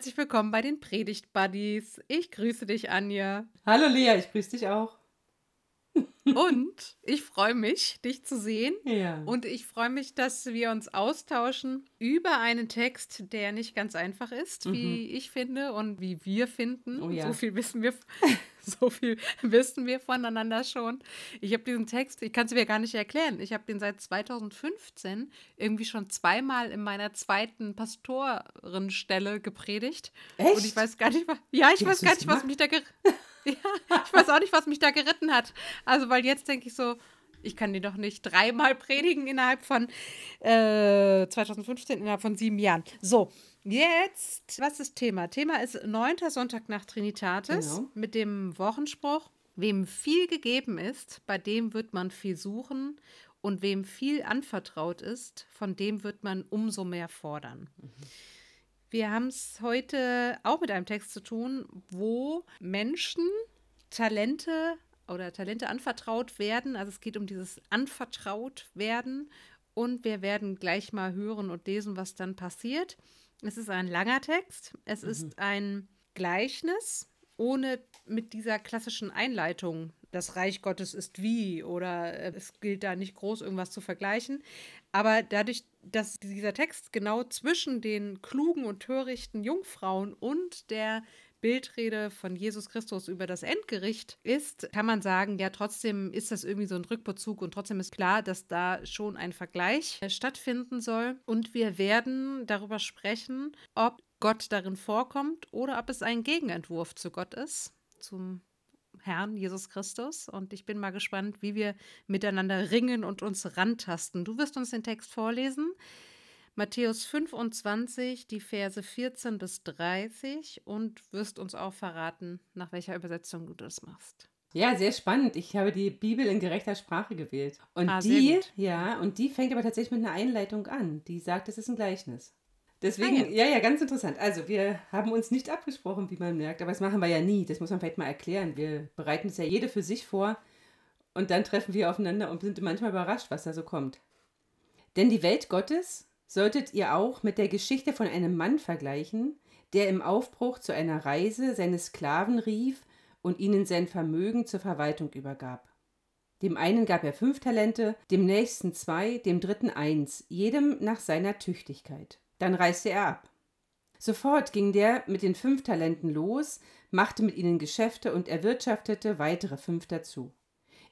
herzlich willkommen bei den Predigt Buddies. Ich grüße dich, Anja. Hallo Lea, ich grüße dich auch. Und ich freue mich, dich zu sehen. Ja. Und ich freue mich, dass wir uns austauschen über einen Text, der nicht ganz einfach ist, wie ich finde und wie wir finden. Oh ja. So viel wissen wir, so viel wissen wir voneinander schon. Ich habe diesen Text, ich kann es mir gar nicht erklären. Ich habe den seit 2015 irgendwie schon zweimal in meiner zweiten Pastorenstelle gepredigt. Echt? Und ich weiß gar nicht, was, ja, ich Wie weiß gar nicht, was gemacht? mich da ja, ich weiß auch nicht, was mich da geritten hat. Also, weil jetzt denke ich so, ich kann die doch nicht dreimal predigen innerhalb von äh, 2015, innerhalb von sieben Jahren. So, jetzt, was ist Thema? Thema ist neunter Sonntag nach Trinitatis Genau. mit dem Wochenspruch, wem viel gegeben ist, bei dem wird man viel suchen und wem viel anvertraut ist, von dem wird man umso mehr fordern. Wir haben es heute auch mit einem Text zu tun, wo Menschen Talente oder Talente anvertraut werden. Also es geht um dieses anvertraut werden. Und wir werden gleich mal hören und lesen, was dann passiert. Es ist ein langer Text. Es ist ein Gleichnis, ohne mit dieser klassischen Einleitung, das Reich Gottes ist wie oder äh, es gilt da nicht groß irgendwas zu vergleichen. Aber dadurch, dass dieser Text genau zwischen den klugen und törichten Jungfrauen und der Bildrede von Jesus Christus über das Endgericht ist, kann man sagen, ja, trotzdem ist das irgendwie so ein Rückbezug und trotzdem ist klar, dass da schon ein Vergleich äh, stattfinden soll. Und wir werden darüber sprechen, ob Gott darin vorkommt oder ob es ein Gegenentwurf zu Gott ist, zum Herrn Jesus Christus. Und ich bin mal gespannt, wie wir miteinander ringen und uns rantasten. Du wirst uns den Text vorlesen. Matthäus 25, die Verse 14 bis 30 und wirst uns auch verraten, nach welcher Übersetzung du das machst. Ja, sehr spannend. Ich habe die Bibel in gerechter Sprache gewählt. Und Ah, die, gut. ja, und die fängt aber tatsächlich mit einer Einleitung an. Die sagt, es ist ein Gleichnis. Deswegen, Ah, ja. ja, ganz interessant. Also, wir haben uns nicht abgesprochen, wie man merkt, aber das machen wir ja nie. Das muss man vielleicht mal erklären. Wir bereiten es ja jede für sich vor und dann treffen wir aufeinander und sind manchmal überrascht, was da so kommt. Denn die Welt Gottes solltet ihr auch mit der Geschichte von einem Mann vergleichen, der im Aufbruch zu einer Reise seine Sklaven rief und ihnen sein Vermögen zur Verwaltung übergab. Dem einen gab er fünf Talente, dem nächsten zwei, dem dritten eins, jedem nach seiner Tüchtigkeit. Dann reiste er ab. Sofort ging der mit den fünf Talenten los, machte mit ihnen Geschäfte und erwirtschaftete weitere fünf dazu.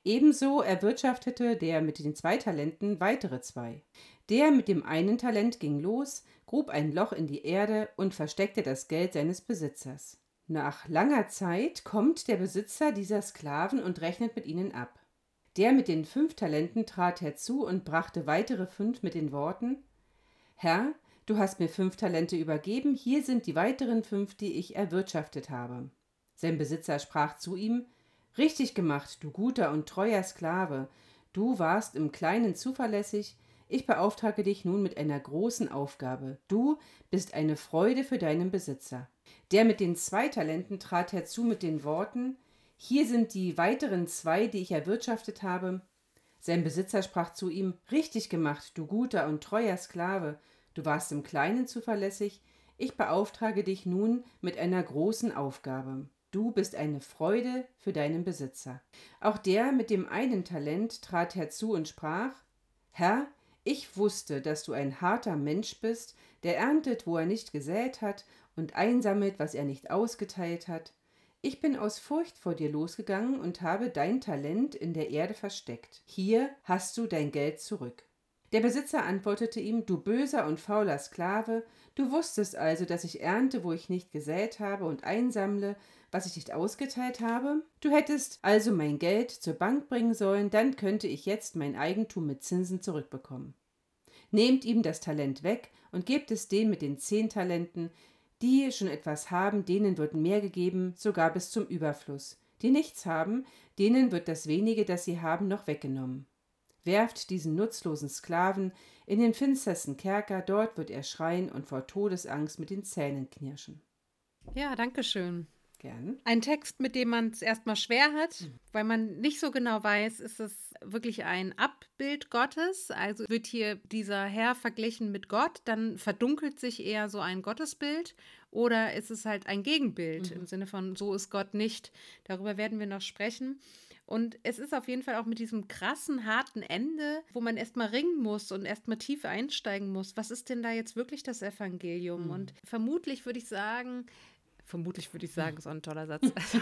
Ebenso erwirtschaftete der mit den zwei Talenten weitere zwei. Der mit dem einen Talent ging los, grub ein Loch in die Erde und versteckte das Geld seines Besitzers. Nach langer Zeit kommt der Besitzer dieser Sklaven und rechnet mit ihnen ab. Der mit den fünf Talenten trat herzu und brachte weitere fünf mit den Worten Herr, du hast mir fünf Talente übergeben, hier sind die weiteren fünf, die ich erwirtschaftet habe. Sein Besitzer sprach zu ihm Richtig gemacht, du guter und treuer Sklave, du warst im Kleinen zuverlässig, ich beauftrage dich nun mit einer großen Aufgabe. Du bist eine Freude für deinen Besitzer. Der mit den zwei Talenten trat herzu mit den Worten Hier sind die weiteren zwei, die ich erwirtschaftet habe. Sein Besitzer sprach zu ihm Richtig gemacht, du guter und treuer Sklave, du warst im Kleinen zuverlässig, ich beauftrage dich nun mit einer großen Aufgabe. Du bist eine Freude für deinen Besitzer. Auch der mit dem einen Talent trat herzu und sprach Herr, ich wusste, dass du ein harter Mensch bist, der erntet, wo er nicht gesät hat, und einsammelt, was er nicht ausgeteilt hat. Ich bin aus Furcht vor dir losgegangen und habe dein Talent in der Erde versteckt. Hier hast du dein Geld zurück. Der Besitzer antwortete ihm, du böser und fauler Sklave, du wusstest also, dass ich ernte, wo ich nicht gesät habe, und einsammle, was ich nicht ausgeteilt habe? Du hättest also mein Geld zur Bank bringen sollen, dann könnte ich jetzt mein Eigentum mit Zinsen zurückbekommen. Nehmt ihm das Talent weg und gebt es denen mit den zehn Talenten, die schon etwas haben, denen wird mehr gegeben, sogar bis zum Überfluss. Die nichts haben, denen wird das wenige, das sie haben, noch weggenommen. Werft diesen nutzlosen Sklaven in den finstersten Kerker, dort wird er schreien und vor Todesangst mit den Zähnen knirschen. Ja, danke schön. Gern. Ein Text, mit dem man es erstmal schwer hat, mhm. weil man nicht so genau weiß, ist es wirklich ein Abbild Gottes? Also wird hier dieser Herr verglichen mit Gott, dann verdunkelt sich eher so ein Gottesbild oder ist es halt ein Gegenbild mhm. im Sinne von so ist Gott nicht? Darüber werden wir noch sprechen. Und es ist auf jeden Fall auch mit diesem krassen, harten Ende, wo man erstmal ringen muss und erstmal tief einsteigen muss. Was ist denn da jetzt wirklich das Evangelium? Mhm. Und vermutlich würde ich sagen, vermutlich würde ich sagen, so ein toller Satz. Also,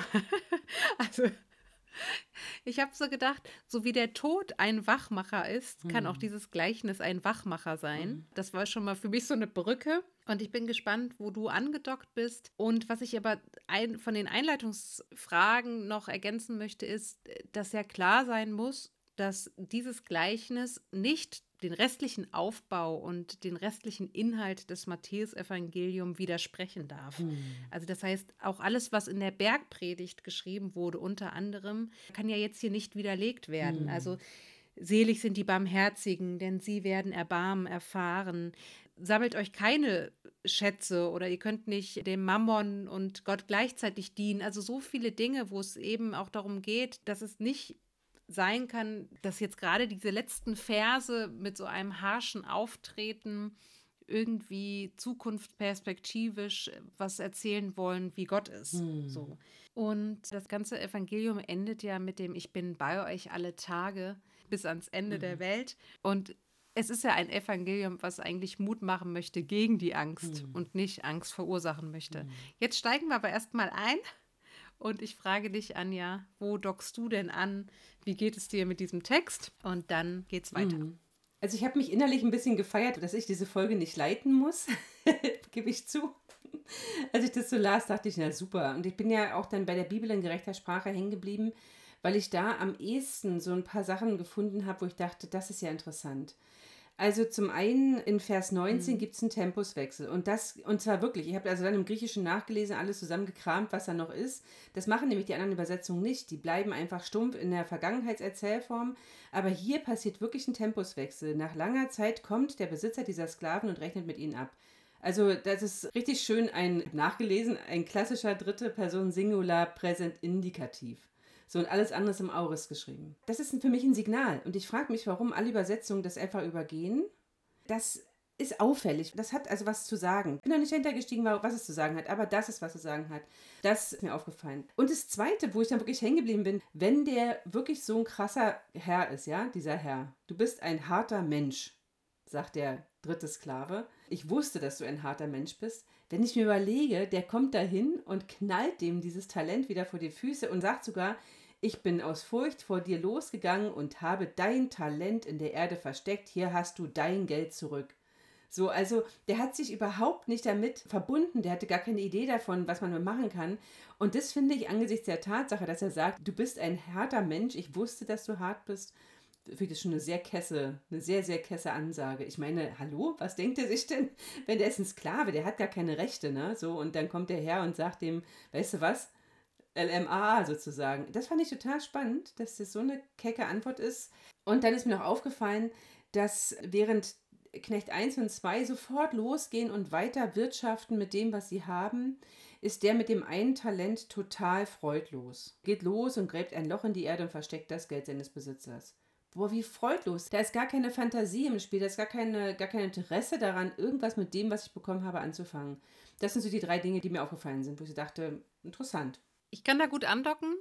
also ich habe so gedacht, so wie der Tod ein Wachmacher ist, kann auch mhm. dieses Gleichnis ein Wachmacher sein. Mhm. Das war schon mal für mich so eine Brücke. Und ich bin gespannt, wo du angedockt bist. Und was ich aber ein, von den Einleitungsfragen noch ergänzen möchte, ist, dass ja klar sein muss, dass dieses Gleichnis nicht den restlichen Aufbau und den restlichen Inhalt des Matthäus-Evangelium widersprechen darf. Mhm. Also das heißt, auch alles, was in der Bergpredigt geschrieben wurde, unter anderem, kann ja jetzt hier nicht widerlegt werden. Mhm. Also selig sind die Barmherzigen, denn sie werden Erbarmen erfahren. Sammelt euch keine Schätze oder ihr könnt nicht dem Mammon und Gott gleichzeitig dienen. Also so viele Dinge, wo es eben auch darum geht, dass es nicht sein kann, dass jetzt gerade diese letzten Verse mit so einem harschen Auftreten irgendwie zukunftsperspektivisch was erzählen wollen, wie Gott ist. Hm. So. Und das ganze Evangelium endet ja mit dem Ich bin bei euch alle Tage bis ans Ende mhm. der Welt. Und es ist ja ein Evangelium, was eigentlich Mut machen möchte gegen die Angst mhm. und nicht Angst verursachen möchte. Mhm. Jetzt steigen wir aber erstmal ein und ich frage dich, Anja, wo dockst du denn an? Wie geht es dir mit diesem Text? Und dann geht's weiter. Mhm. Also ich habe mich innerlich ein bisschen gefeiert, dass ich diese Folge nicht leiten muss, gebe ich zu. Als ich das so las, dachte ich, na super. Und ich bin ja auch dann bei der Bibel in gerechter Sprache hängen geblieben, weil ich da am ehesten so ein paar Sachen gefunden habe, wo ich dachte, das ist ja interessant. Also zum einen in Vers 19 mhm. gibt es einen Tempuswechsel und das, und zwar wirklich, ich habe also dann im Griechischen nachgelesen, alles zusammengekramt, was da noch ist. Das machen nämlich die anderen Übersetzungen nicht. Die bleiben einfach stumpf in der Vergangenheitserzählform. Aber hier passiert wirklich ein Tempuswechsel. Nach langer Zeit kommt der Besitzer dieser Sklaven und rechnet mit ihnen ab. Also das ist richtig schön ein, nachgelesen, ein klassischer dritte Person Singular Präsent Indikativ. So und alles andere ist im Auris geschrieben. Das ist für mich ein Signal. Und ich frage mich, warum alle Übersetzungen das einfach übergehen. Das ist auffällig. Das hat also was zu sagen. Ich bin da nicht hintergestiegen, was es zu sagen hat, aber das ist, was es zu sagen hat. Das ist mir aufgefallen. Und das Zweite, wo ich dann wirklich hängen geblieben bin, wenn der wirklich so ein krasser Herr ist, ja, dieser Herr, du bist ein harter Mensch, sagt der dritte Sklave. Ich wusste, dass du ein harter Mensch bist. Wenn ich mir überlege, der kommt dahin und knallt dem dieses Talent wieder vor die Füße und sagt sogar, ich bin aus Furcht vor dir losgegangen und habe dein Talent in der Erde versteckt, hier hast du dein Geld zurück. So, also der hat sich überhaupt nicht damit verbunden, der hatte gar keine Idee davon, was man machen kann. Und das finde ich angesichts der Tatsache, dass er sagt, du bist ein harter Mensch, ich wusste, dass du hart bist, finde ich das schon eine sehr kesse, eine sehr, sehr kesse Ansage. Ich meine, hallo, was denkt er sich denn, wenn der ist ein Sklave, der hat gar keine Rechte, ne? So, und dann kommt der her und sagt dem, weißt du was, LMA sozusagen. Das fand ich total spannend, dass das so eine kecke Antwort ist. Und dann ist mir noch aufgefallen, dass während Knecht 1 und 2 sofort losgehen und weiter wirtschaften mit dem, was sie haben, ist der mit dem einen Talent total freudlos. Geht los und gräbt ein Loch in die Erde und versteckt das Geld seines Besitzers. Boah, wie freudlos. Da ist gar keine Fantasie im Spiel, da ist gar, keine, gar kein Interesse daran, irgendwas mit dem, was ich bekommen habe, anzufangen. Das sind so die drei Dinge, die mir aufgefallen sind, wo ich dachte, interessant. Ich kann da gut andocken.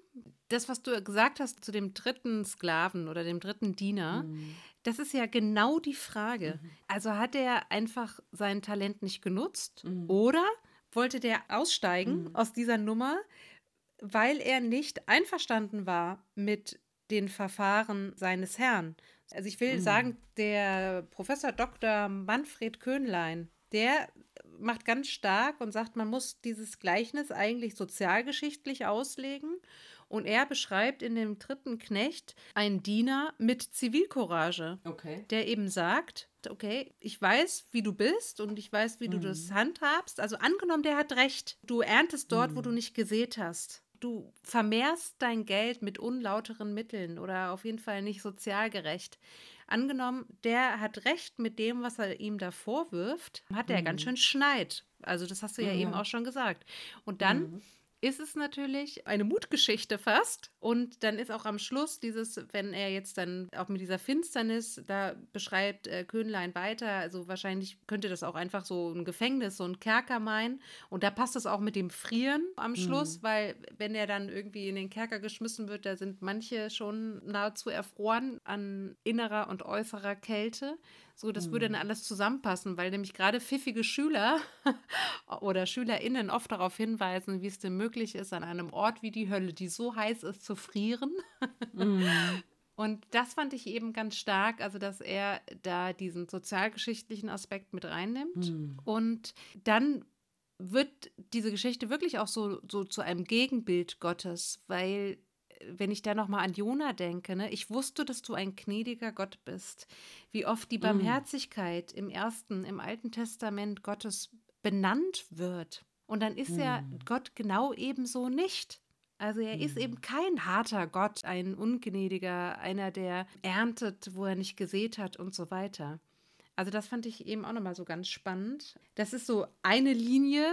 Das, was du gesagt hast zu dem dritten Sklaven oder dem dritten Diener, mhm. das ist ja genau die Frage. Mhm. Also hat er einfach sein Talent nicht genutzt mhm. oder wollte der aussteigen mhm. aus dieser Nummer, weil er nicht einverstanden war mit den Verfahren seines Herrn. Also ich will mhm. sagen, der Professor Dr. Manfred Köhnlein, der macht ganz stark und sagt, man muss dieses Gleichnis eigentlich sozialgeschichtlich auslegen. Und er beschreibt in dem dritten Knecht einen Diener mit Zivilcourage, okay. der eben sagt, okay, ich weiß, wie du bist und ich weiß, wie mhm. du das handhabst. Also angenommen, der hat recht. Du erntest dort, mhm. wo du nicht gesät hast. Du vermehrst dein Geld mit unlauteren Mitteln oder auf jeden Fall nicht sozial gerecht. Angenommen, der hat recht mit dem, was er ihm da vorwirft, hat er mhm. ganz schön Schneid. Also das hast du ja mhm. eben auch schon gesagt. Und dann mhm. Ist es natürlich eine Mutgeschichte fast. Und dann ist auch am Schluss dieses, wenn er jetzt dann auch mit dieser Finsternis, da beschreibt äh, Köhnlein weiter, also wahrscheinlich könnte das auch einfach so ein Gefängnis, so ein Kerker meinen. Und da passt es auch mit dem Frieren am Schluss, mhm. weil wenn er dann irgendwie in den Kerker geschmissen wird, da sind manche schon nahezu erfroren an innerer und äußerer Kälte. So, das würde dann mhm. alles zusammenpassen, weil nämlich gerade pfiffige Schüler oder SchülerInnen oft darauf hinweisen, wie es denn möglich ist, an einem Ort wie die Hölle, die so heiß ist, zu frieren. Mhm. Und das fand ich eben ganz stark, also dass er da diesen sozialgeschichtlichen Aspekt mit reinnimmt. Mhm. Und dann wird diese Geschichte wirklich auch so, so zu einem Gegenbild Gottes, weil wenn ich da nochmal an Jona denke, ne, ich wusste, dass du ein gnädiger Gott bist. Wie oft die mm. Barmherzigkeit mm. im ersten, im Alten Testament Gottes benannt wird. Und dann ist mm. ja Gott genau ebenso nicht. Also er ist eben mm. kein harter Gott, ein ungnädiger, einer, der erntet, wo er nicht gesät hat und so weiter. Also das fand ich eben auch nochmal so ganz spannend. Das ist so eine Linie,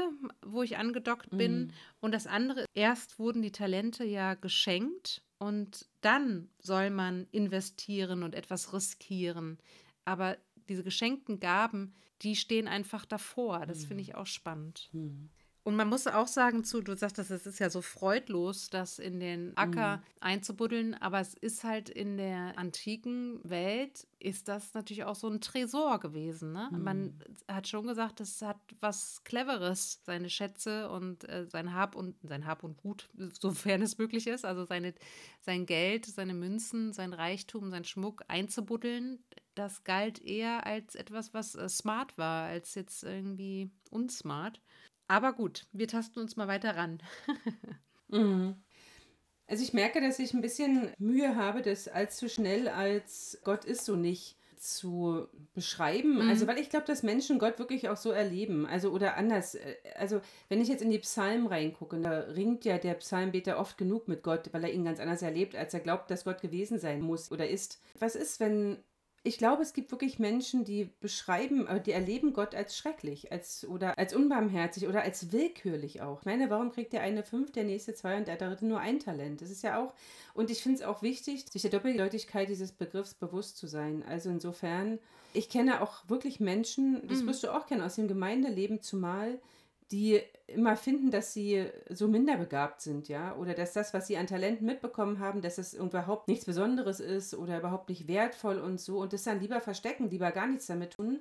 wo ich angedockt bin. Mm. Und das andere, erst wurden die Talente ja geschenkt und dann soll man investieren und etwas riskieren. Aber diese geschenkten Gaben, die stehen einfach davor. Das mm. finde ich auch spannend. Mm. Und man muss auch sagen zu, du sagst, es ist ja so freudlos, das in den Acker mhm. einzubuddeln, aber es ist halt in der antiken Welt, ist das natürlich auch so ein Tresor gewesen. Ne? Mhm. Man hat schon gesagt, es hat was Cleveres, seine Schätze und äh, sein Hab und sein Hab und Gut, sofern es möglich ist, also seine, sein Geld, seine Münzen, sein Reichtum, sein Schmuck einzubuddeln. Das galt eher als etwas, was äh, smart war, als jetzt irgendwie unsmart. Aber gut, wir tasten uns mal weiter ran. mhm. Also ich merke, dass ich ein bisschen Mühe habe, das allzu schnell als Gott ist so nicht zu beschreiben. Mhm. Also, weil ich glaube, dass Menschen Gott wirklich auch so erleben. Also, oder anders. Äh, also, wenn ich jetzt in die Psalmen reingucke, da ringt ja der Psalmbeter oft genug mit Gott, weil er ihn ganz anders erlebt, als er glaubt, dass Gott gewesen sein muss oder ist. Was ist, wenn ich glaube, es gibt wirklich Menschen, die beschreiben, äh, die erleben Gott als schrecklich, als oder als unbarmherzig oder als willkürlich auch. Ich meine, warum kriegt der eine fünf, der nächste zwei und der dritte nur ein Talent? Das ist ja auch, und ich finde es auch wichtig, sich der Doppeldeutigkeit dieses Begriffs bewusst zu sein. Also insofern, ich kenne auch wirklich Menschen, das mhm. wirst du auch kennen aus dem Gemeindeleben zumal, die immer finden, dass sie so minderbegabt sind, ja, oder dass das, was sie an Talenten mitbekommen haben, dass es überhaupt nichts Besonderes ist oder überhaupt nicht wertvoll und so und das dann lieber verstecken, lieber gar nichts damit tun.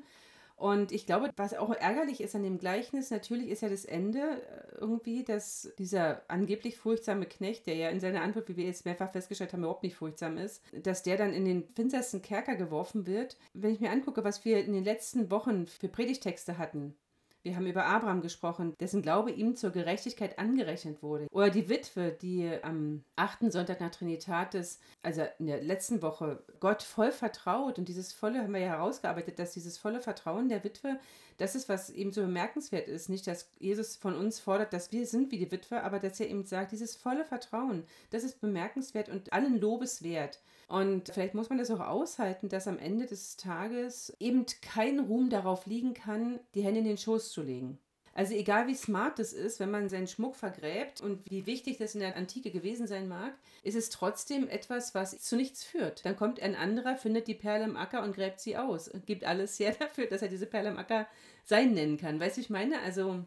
Und ich glaube, was auch ärgerlich ist an dem Gleichnis, natürlich ist ja das Ende äh, irgendwie, dass dieser angeblich furchtsame Knecht, der ja in seiner Antwort, wie wir jetzt mehrfach festgestellt haben, überhaupt nicht furchtsam ist, dass der dann in den finstersten Kerker geworfen wird. Wenn ich mir angucke, was wir in den letzten Wochen für Predigtexte hatten, wir haben über Abraham gesprochen, dessen Glaube ihm zur Gerechtigkeit angerechnet wurde. Oder die Witwe, die am achten Sonntag nach Trinitatis, also in der letzten Woche, Gott voll vertraut. Und dieses volle haben wir ja herausgearbeitet, dass dieses volle Vertrauen der Witwe, das ist, was eben so bemerkenswert ist. Nicht, dass Jesus von uns fordert, dass wir sind wie die Witwe, aber dass er eben sagt, dieses volle Vertrauen, das ist bemerkenswert und allen Lobes wert. Und vielleicht muss man das auch aushalten, dass am Ende des Tages eben kein Ruhm darauf liegen kann, die Hände in den Schoß zu legen. Also egal wie smart es ist, wenn man seinen Schmuck vergräbt und wie wichtig das in der Antike gewesen sein mag, ist es trotzdem etwas, was zu nichts führt. Dann kommt ein anderer, findet die Perle im Acker und gräbt sie aus und gibt alles her dafür, dass er diese Perle im Acker sein nennen kann. Weißt du, ich meine? Also,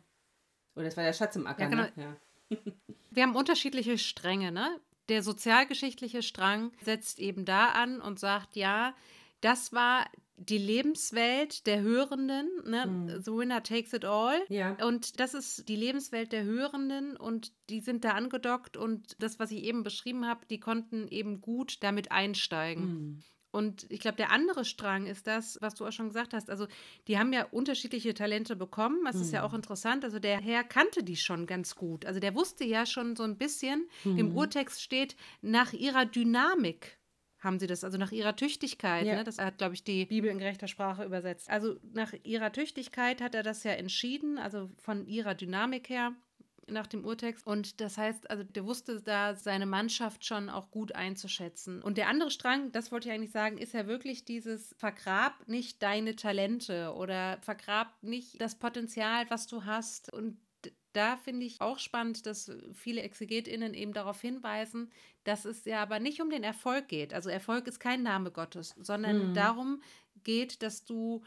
oder das war der Schatz im Acker, ja, genau. ne? Ja. Wir haben unterschiedliche Stränge, ne? der sozialgeschichtliche Strang setzt eben da an und sagt, ja, das war die Lebenswelt der Hörenden, ne? Mhm. The Winner Takes It All. Ja. Und das ist die Lebenswelt der Hörenden und die sind da angedockt und das, was ich eben beschrieben habe, die konnten eben gut damit einsteigen. Mhm. Und ich glaube, der andere Strang ist das, was du auch schon gesagt hast. Also, die haben ja unterschiedliche Talente bekommen. Das mhm. ist ja auch mhm. interessant. Also, der Herr kannte die schon ganz gut. Also, der wusste ja schon so ein bisschen, mhm. im Urtext steht, nach ihrer Dynamik haben sie das, also nach ihrer Tüchtigkeit. Ja. Ne? Das hat, glaube ich, die Bibel in gerechter Sprache übersetzt. Also, nach ihrer Tüchtigkeit hat er das ja entschieden, also von ihrer Dynamik her nach dem Urtext. Und das heißt, also der wusste da seine Mannschaft schon auch gut einzuschätzen. Und der andere Strang, das wollte ich eigentlich sagen, ist ja wirklich dieses Vergrab nicht deine Talente oder vergrab nicht das Potenzial, was du hast. Und da finde ich auch spannend, dass viele ExegetInnen eben darauf hinweisen, dass es ja aber nicht um den Erfolg geht. Also Erfolg ist kein Name Gottes, sondern mhm. darum geht, dass du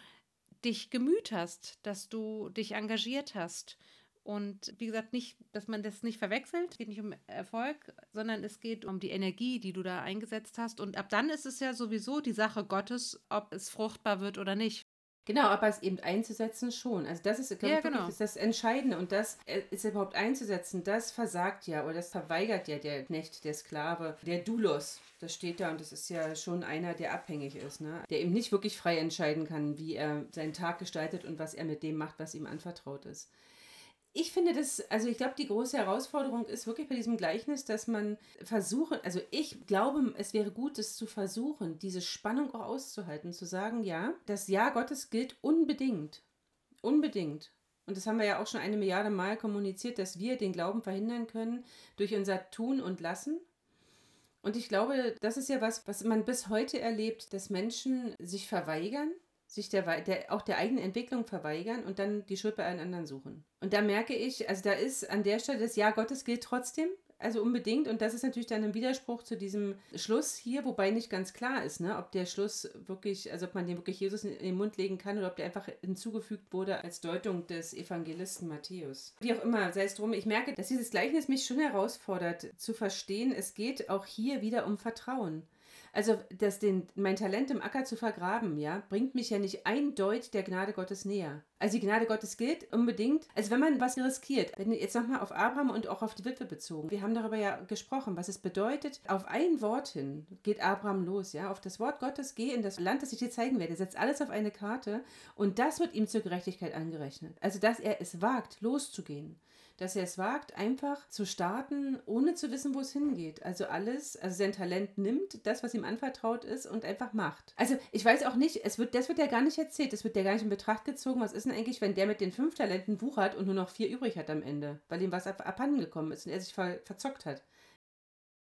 dich gemüht hast, dass du dich engagiert hast. Und wie gesagt, nicht, dass man das nicht verwechselt. Es geht nicht um Erfolg, sondern es geht um die Energie, die du da eingesetzt hast. Und ab dann ist es ja sowieso die Sache Gottes, ob es fruchtbar wird oder nicht. Genau, aber es eben einzusetzen schon. Also das ist, glaube ja, ich, genau. ist das Entscheidende. Und das äh, ist überhaupt einzusetzen, das versagt ja oder das verweigert ja der Knecht, der Sklave, der Dulos. Das steht da und das ist ja schon einer, der abhängig ist, ne? der eben nicht wirklich frei entscheiden kann, wie er seinen Tag gestaltet und was er mit dem macht, was ihm anvertraut ist ich finde das, also ich glaube, die große Herausforderung ist wirklich bei diesem Gleichnis, dass man versuchen, also ich glaube, es wäre gut, es zu versuchen, diese Spannung auch auszuhalten, zu sagen, ja, das Ja Gottes gilt unbedingt. Unbedingt. Und das haben wir ja auch schon eine Milliarde Mal kommuniziert, dass wir den Glauben verhindern können durch unser Tun und Lassen. Und ich glaube, das ist ja was, was man bis heute erlebt, dass Menschen sich verweigern sich der, der, auch der eigenen Entwicklung verweigern und dann die Schuld bei allen anderen suchen. Und da merke ich, also da ist an der Stelle das Ja Gottes gilt trotzdem, also unbedingt. Und das ist natürlich dann im Widerspruch zu diesem Schluss hier, wobei nicht ganz klar ist, ne, ob der Schluss wirklich, also ob man den wirklich Jesus in den Mund legen kann oder ob der einfach hinzugefügt wurde als Deutung des Evangelisten Matthäus. Wie auch immer, sei es drum, ich merke, dass dieses Gleichnis mich schon herausfordert, zu verstehen, es geht auch hier wieder um Vertrauen. Also das, den, mein Talent im Acker zu vergraben, ja, bringt mich ja nicht eindeutig der Gnade Gottes näher. Also die Gnade Gottes gilt unbedingt. Also wenn man was riskiert, wenn jetzt nochmal auf Abraham und auch auf die Witwe bezogen, wir haben darüber ja gesprochen, was es bedeutet, auf ein Wort hin geht Abraham los, ja, auf das Wort Gottes, geh in das Land, das ich dir zeigen werde, setzt alles auf eine Karte und das wird ihm zur Gerechtigkeit angerechnet. Also dass er es wagt, loszugehen dass er es wagt, einfach zu starten, ohne zu wissen, wo es hingeht. Also alles, also sein Talent nimmt, das, was ihm anvertraut ist, und einfach macht. Also ich weiß auch nicht, es wird, das wird ja gar nicht erzählt, das wird ja gar nicht in Betracht gezogen. Was ist denn eigentlich, wenn der mit den fünf Talenten wuchert und nur noch vier übrig hat am Ende, weil ihm was abhanden gekommen ist und er sich ver verzockt hat?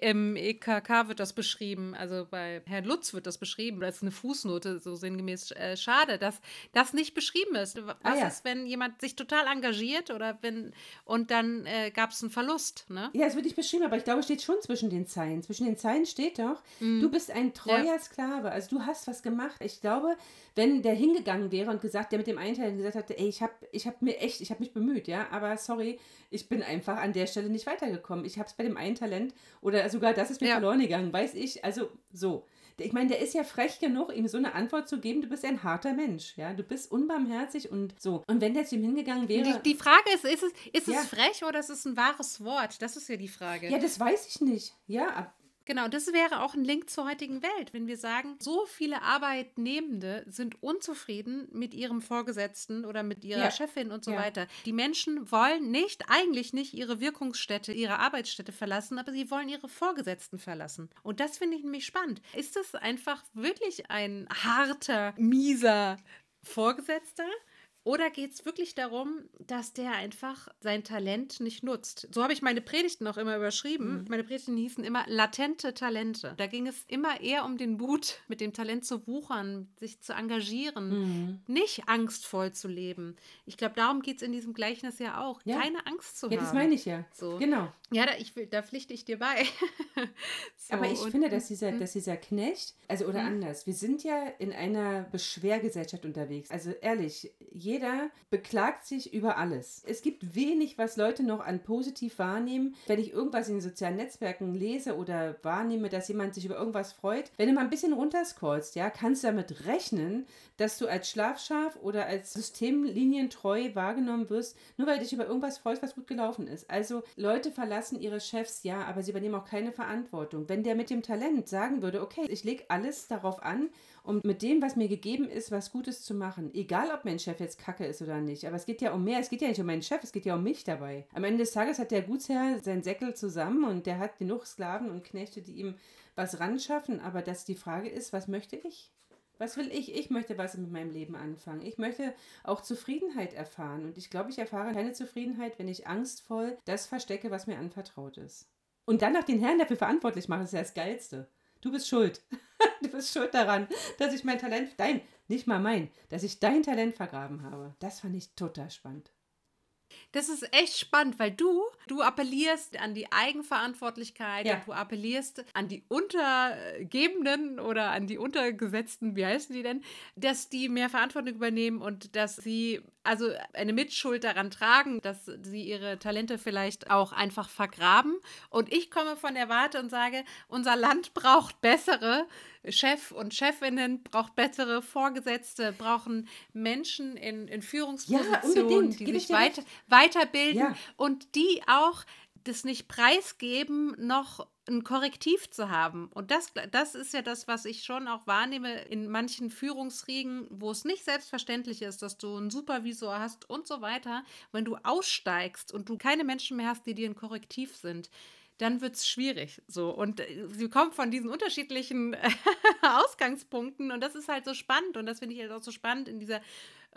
Im EKK wird das beschrieben, also bei Herrn Lutz wird das beschrieben, als eine Fußnote, so sinngemäß. Äh, schade, dass das nicht beschrieben ist. Was ah, ja. ist, wenn jemand sich total engagiert oder wenn und dann äh, gab es einen Verlust, ne? Ja, es wird nicht beschrieben, aber ich glaube, es steht schon zwischen den Zeilen. Zwischen den Zeilen steht doch, mhm. du bist ein treuer ja. Sklave, also du hast was gemacht. Ich glaube, wenn der hingegangen wäre und gesagt, der mit dem Einteilen gesagt hätte, ey, ich habe ich hab mir echt, ich habe mich bemüht, ja, aber sorry, ich bin einfach an der Stelle nicht weitergekommen. Ich habe es bei dem einen Talent oder sogar das ist mir ja. verloren gegangen, weiß ich. Also so. Ich meine, der ist ja frech genug, ihm so eine Antwort zu geben, du bist ein harter Mensch, ja, du bist unbarmherzig und so. Und wenn der zu ihm hingegangen wäre... Die, die Frage ist, ist es, ist ja. es frech oder ist es ein wahres Wort? Das ist ja die Frage. Ja, das weiß ich nicht. Ja, Genau, das wäre auch ein Link zur heutigen Welt, wenn wir sagen, so viele Arbeitnehmende sind unzufrieden mit ihrem Vorgesetzten oder mit ihrer ja. Chefin und so ja. weiter. Die Menschen wollen nicht, eigentlich nicht ihre Wirkungsstätte, ihre Arbeitsstätte verlassen, aber sie wollen ihre Vorgesetzten verlassen. Und das finde ich nämlich spannend. Ist das einfach wirklich ein harter, mieser Vorgesetzter? Oder geht es wirklich darum, dass der einfach sein Talent nicht nutzt? So habe ich meine Predigten auch immer überschrieben. Mhm. Meine Predigten hießen immer latente Talente. Da ging es immer eher um den Mut, mit dem Talent zu wuchern, sich zu engagieren, mhm. nicht angstvoll zu leben. Ich glaube, darum geht es in diesem Gleichnis ja auch. Ja. Keine Angst zu ja, haben. Ja, das meine ich ja. So. Genau. Ja, da, ich, da pflichte ich dir bei. so, Aber ich finde, dass dieser, hm? dass dieser Knecht, also oder mhm. anders, wir sind ja in einer Beschwergesellschaft unterwegs. Also ehrlich, jeder jeder beklagt sich über alles. Es gibt wenig, was Leute noch an positiv wahrnehmen. Wenn ich irgendwas in den sozialen Netzwerken lese oder wahrnehme, dass jemand sich über irgendwas freut, wenn du mal ein bisschen runterscrollst, ja, kannst du damit rechnen, dass du als Schlafschaf oder als systemlinientreu wahrgenommen wirst, nur weil du dich über irgendwas freust, was gut gelaufen ist. Also Leute verlassen ihre Chefs, ja, aber sie übernehmen auch keine Verantwortung. Wenn der mit dem Talent sagen würde, okay, ich lege alles darauf an, um mit dem, was mir gegeben ist, was Gutes zu machen. Egal, ob mein Chef jetzt kacke ist oder nicht. Aber es geht ja um mehr. Es geht ja nicht um meinen Chef, es geht ja um mich dabei. Am Ende des Tages hat der Gutsherr seinen Säckel zusammen und der hat genug Sklaven und Knechte, die ihm was ranschaffen. Aber dass die Frage ist, was möchte ich? Was will ich? Ich möchte was mit meinem Leben anfangen. Ich möchte auch Zufriedenheit erfahren. Und ich glaube, ich erfahre keine Zufriedenheit, wenn ich angstvoll das verstecke, was mir anvertraut ist. Und dann noch den Herrn dafür verantwortlich mache, ist ja das Geilste. Du bist schuld. du bist schuld daran, dass ich mein Talent, dein, nicht mal mein, dass ich dein Talent vergraben habe. Das fand ich total spannend. Das ist echt spannend, weil du, du appellierst an die Eigenverantwortlichkeit, ja. du appellierst an die Untergebenen oder an die Untergesetzten, wie heißen die denn, dass die mehr Verantwortung übernehmen und dass sie also eine Mitschuld daran tragen, dass sie ihre Talente vielleicht auch einfach vergraben. Und ich komme von der Warte und sage, unser Land braucht bessere Chef und Chefinnen, braucht bessere Vorgesetzte, brauchen Menschen in, in Führungspositionen, ja, die sich weiter, weiterbilden ja. und die auch das nicht preisgeben, noch ein Korrektiv zu haben. Und das, das ist ja das, was ich schon auch wahrnehme in manchen Führungsriegen, wo es nicht selbstverständlich ist, dass du einen Supervisor hast und so weiter. Wenn du aussteigst und du keine Menschen mehr hast, die dir ein Korrektiv sind, dann wird es schwierig. So. Und äh, sie kommt von diesen unterschiedlichen Ausgangspunkten und das ist halt so spannend. Und das finde ich halt auch so spannend in dieser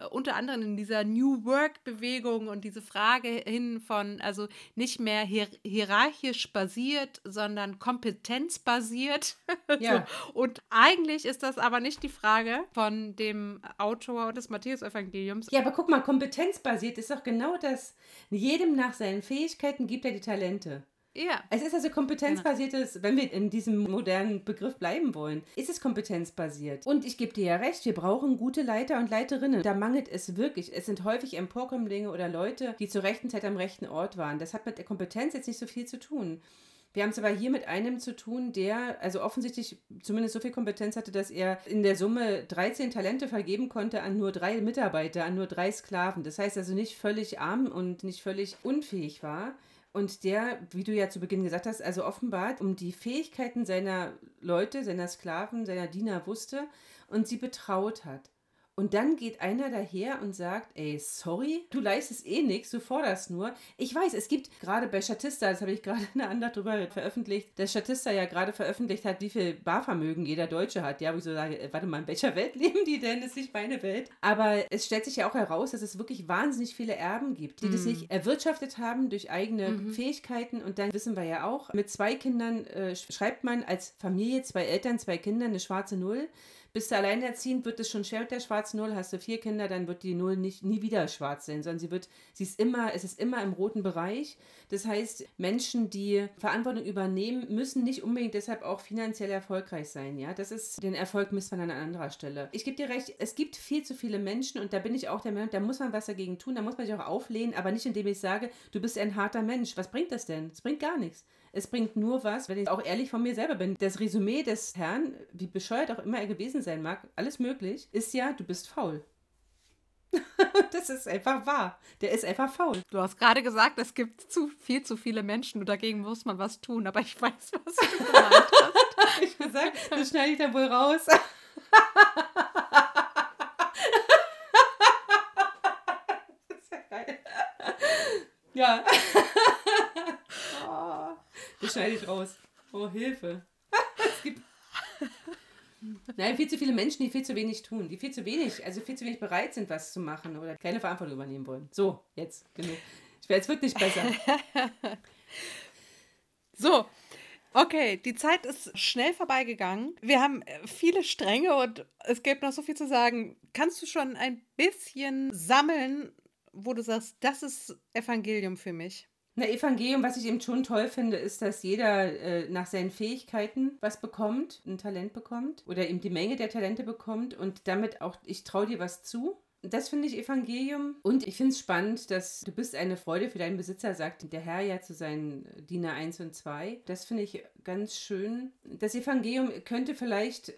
äh, unter anderem in dieser New Work-Bewegung und diese Frage hin von, also nicht mehr hier hierarchisch basiert, sondern kompetenzbasiert. Ja. so. Und eigentlich ist das aber nicht die Frage von dem Autor des Matthäus-Evangeliums. Ja, aber guck mal, kompetenzbasiert ist doch genau das. Jedem nach seinen Fähigkeiten gibt er die Talente. Ja. Es ist also kompetenzbasiertes, genau. wenn wir in diesem modernen Begriff bleiben wollen, ist es kompetenzbasiert. Und ich gebe dir ja recht, wir brauchen gute Leiter und Leiterinnen. Da mangelt es wirklich. Es sind häufig Emporkömmlinge oder Leute, die zur rechten Zeit am rechten Ort waren. Das hat mit der Kompetenz jetzt nicht so viel zu tun. Wir haben es aber hier mit einem zu tun, der also offensichtlich zumindest so viel Kompetenz hatte, dass er in der Summe 13 Talente vergeben konnte an nur drei Mitarbeiter, an nur drei Sklaven. Das heißt also nicht völlig arm und nicht völlig unfähig war und der, wie du ja zu Beginn gesagt hast, also offenbart um die Fähigkeiten seiner Leute, seiner Sklaven, seiner Diener wusste und sie betraut hat. Und dann geht einer daher und sagt, ey, sorry, du leistest eh nichts, du forderst nur. Ich weiß, es gibt gerade bei Statista, das habe ich gerade eine andere darüber veröffentlicht, dass Statista ja gerade veröffentlicht hat, wie viel Barvermögen jeder Deutsche hat. Ja, wo ich so sage, warte mal, in welcher Welt leben die denn? Das ist nicht meine Welt. Aber es stellt sich ja auch heraus, dass es wirklich wahnsinnig viele Erben gibt, die mm. das nicht erwirtschaftet haben durch eigene mm Fähigkeiten. Und dann wissen wir ja auch, mit zwei Kindern äh, schreibt man als Familie, zwei Eltern, zwei Kinder eine schwarze Null. Bist du alleinerziehend, wird es schon schwer mit der schwarzen Null. Hast du vier Kinder, dann wird die Null nicht, nie wieder schwarz sein, sondern sie wird, sie ist immer, es ist immer im roten Bereich. Das heißt, Menschen, die Verantwortung übernehmen, müssen nicht unbedingt deshalb auch finanziell erfolgreich sein. Ja, das ist, den Erfolg misst man an anderer Stelle. Ich gebe dir recht, es gibt viel zu viele Menschen und da bin ich auch der Meinung, da muss man was dagegen tun, da muss man sich auch auflehnen, aber nicht indem ich sage, du bist ein harter Mensch. Was bringt das denn? Es bringt gar nichts. Es bringt nur was, wenn ich auch ehrlich von mir selber bin. Das Resümee des Herrn, wie bescheuert auch immer er gewesen sein mag, alles möglich, ist ja, du bist faul. das ist einfach wahr. Der ist einfach faul. Du hast gerade gesagt, es gibt zu viel zu viele Menschen und dagegen muss man was tun, aber ich weiß, was du gemeint hast. ich gesagt, das schneide ich dann wohl raus. das ist ja geil. Ja. Schneide ich raus. Oh, Hilfe. es gibt. Nein, viel zu viele Menschen, die viel zu wenig tun, die viel zu wenig, also viel zu wenig bereit sind, was zu machen oder keine Verantwortung übernehmen wollen. So, jetzt, genug. Es wird nicht besser. so, Okay, die Zeit ist schnell vorbeigegangen. Wir haben äh, viele Stränge und es gibt noch so viel zu sagen. Kannst du schon ein bisschen sammeln, wo du sagst, das ist Evangelium für mich? Na, Evangelium, was ich eben schon toll finde, ist, dass jeder äh, nach seinen Fähigkeiten was bekommt, ein Talent bekommt oder eben die Menge der Talente bekommt und damit auch, ich traue dir was zu. Das finde ich Evangelium. Und ich finde es spannend, dass du bist eine Freude für deinen Besitzer, sagt der Herr ja zu seinen Diener 1 und 2. Das finde ich ganz schön. Das Evangelium könnte vielleicht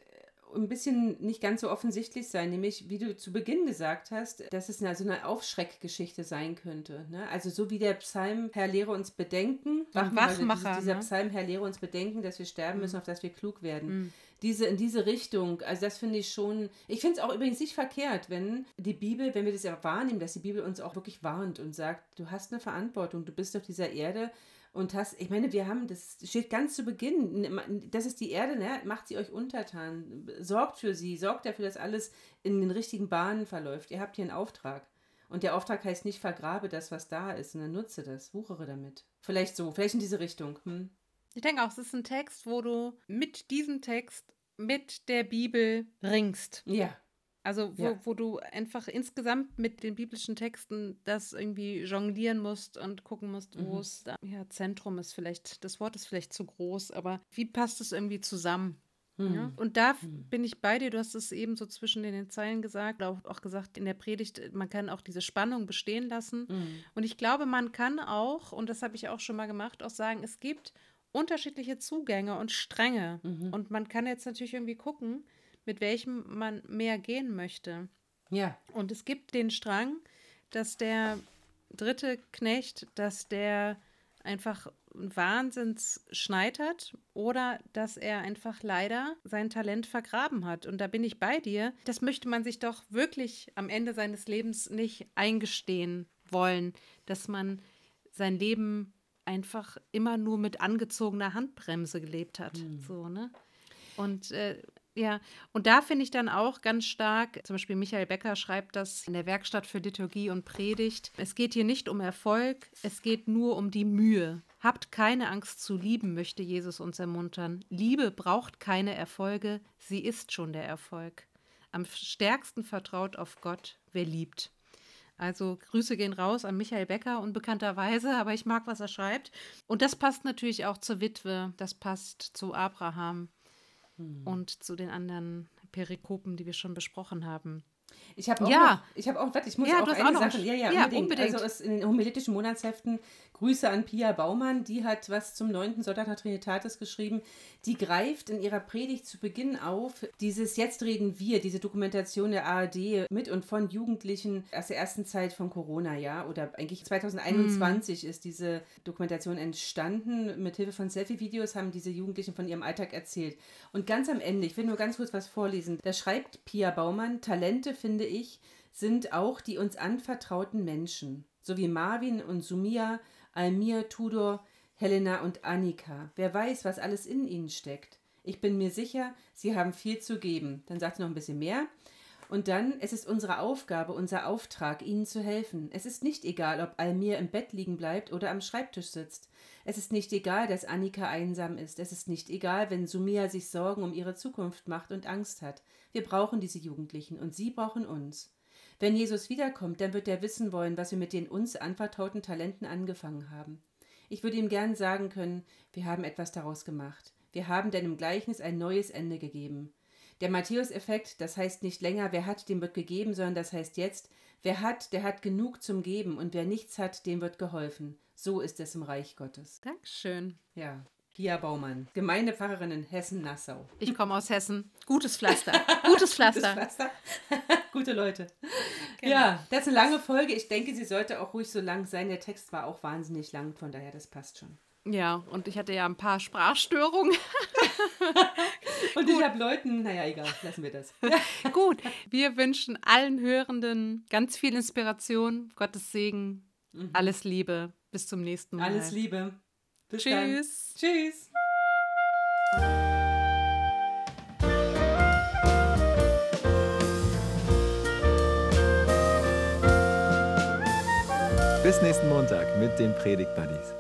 ein bisschen nicht ganz so offensichtlich sein, nämlich wie du zu Beginn gesagt hast, dass es eine, so eine Aufschreckgeschichte sein könnte. Ne? Also so wie der Psalm, Herr, lehre uns bedenken, Wachmacher, also dieser ne? Psalm, Herr, lehre uns bedenken, dass wir sterben müssen, mhm. auf dass wir klug werden. Mhm. Diese, in diese Richtung, also das finde ich schon, ich finde es auch übrigens nicht verkehrt, wenn die Bibel, wenn wir das ja wahrnehmen, dass die Bibel uns auch wirklich warnt und sagt, du hast eine Verantwortung, du bist auf dieser Erde und hast, ich meine, wir haben, das steht ganz zu Beginn, das ist die Erde, ne? macht sie euch untertan, sorgt für sie, sorgt dafür, dass alles in den richtigen Bahnen verläuft. Ihr habt hier einen Auftrag. Und der Auftrag heißt nicht, vergrabe das, was da ist, sondern nutze das, wuchere damit. Vielleicht so, vielleicht in diese Richtung. Hm? Ich denke auch, es ist ein Text, wo du mit diesem Text, mit der Bibel ringst. Ja. Also wo, ja. wo du einfach insgesamt mit den biblischen Texten das irgendwie jonglieren musst und gucken musst, wo mhm. es da, ja, Zentrum ist vielleicht, das Wort ist vielleicht zu groß, aber wie passt es irgendwie zusammen? Mhm. Ja? Und da mhm. bin ich bei dir, du hast es eben so zwischen den Zeilen gesagt, auch, auch gesagt in der Predigt, man kann auch diese Spannung bestehen lassen. Mhm. Und ich glaube, man kann auch, und das habe ich auch schon mal gemacht, auch sagen, es gibt unterschiedliche Zugänge und Stränge. Mhm. Und man kann jetzt natürlich irgendwie gucken, mit welchem man mehr gehen möchte. Ja. Und es gibt den Strang, dass der dritte Knecht, dass der einfach Wahnsinns schneitert oder dass er einfach leider sein Talent vergraben hat. Und da bin ich bei dir. Das möchte man sich doch wirklich am Ende seines Lebens nicht eingestehen wollen, dass man sein Leben einfach immer nur mit angezogener Handbremse gelebt hat. Mhm. So, ne? Und äh, ja, und da finde ich dann auch ganz stark, zum Beispiel Michael Becker schreibt das in der Werkstatt für Liturgie und Predigt, es geht hier nicht um Erfolg, es geht nur um die Mühe. Habt keine Angst zu lieben, möchte Jesus uns ermuntern. Liebe braucht keine Erfolge, sie ist schon der Erfolg. Am stärksten vertraut auf Gott, wer liebt. Also Grüße gehen raus an Michael Becker unbekannterweise, aber ich mag, was er schreibt. Und das passt natürlich auch zur Witwe, das passt zu Abraham hm. und zu den anderen Perikopen, die wir schon besprochen haben. Ich habe auch, ja. noch, ich habe auch, warte, ich muss ja, auch eine Sache, ja, ja, ja unbedingt. unbedingt. Also in den homiletischen Monatsheften Grüße an Pia Baumann, die hat was zum 9. Sonntag nach Trinitatis geschrieben. Die greift in ihrer Predigt zu Beginn auf, dieses Jetzt reden wir, diese Dokumentation der ARD mit und von Jugendlichen aus der ersten Zeit von Corona, ja, oder eigentlich 2021 mm. ist diese Dokumentation entstanden. Mit Hilfe von Selfie-Videos haben diese Jugendlichen von ihrem Alltag erzählt. Und ganz am Ende, ich will nur ganz kurz was vorlesen, da schreibt Pia Baumann, Talente, finde ich, sind auch die uns anvertrauten Menschen, so wie Marvin und Sumia, Almir, Tudor, Helena und Annika. Wer weiß, was alles in ihnen steckt. Ich bin mir sicher, sie haben viel zu geben. Dann sagt sie noch ein bisschen mehr. Und dann, es ist unsere Aufgabe, unser Auftrag, ihnen zu helfen. Es ist nicht egal, ob Almir im Bett liegen bleibt oder am Schreibtisch sitzt. Es ist nicht egal, dass Annika einsam ist. Es ist nicht egal, wenn Sumia sich Sorgen um ihre Zukunft macht und Angst hat. Wir brauchen diese Jugendlichen und sie brauchen uns. Wenn Jesus wiederkommt, dann wird er wissen wollen, was wir mit den uns anvertrauten Talenten angefangen haben. Ich würde ihm gern sagen können, wir haben etwas daraus gemacht. Wir haben deinem Gleichnis ein neues Ende gegeben. Der Matthäus-Effekt, das heißt nicht länger, wer hat, dem wird gegeben, sondern das heißt jetzt, wer hat, der hat genug zum Geben und wer nichts hat, dem wird geholfen. So ist es im Reich Gottes. Dankeschön. Ja. Pia Baumann, Gemeindepfarrerin in Hessen-Nassau. Ich komme aus Hessen. Gutes Pflaster. Gutes Pflaster. Gutes Pflaster. Gute Leute. Genau. Ja, das ist eine lange Folge. Ich denke, sie sollte auch ruhig so lang sein. Der Text war auch wahnsinnig lang, von daher, das passt schon. Ja, und ich hatte ja ein paar Sprachstörungen. und ich habe Leuten, naja, egal, lassen wir das. Gut, wir wünschen allen Hörenden ganz viel Inspiration, Gottes Segen, mhm. alles Liebe. Bis zum nächsten Mal. Alles Liebe. Bis Tschüss. Dann. Tschüss. Bis nächsten Montag mit den Predigt Buddies.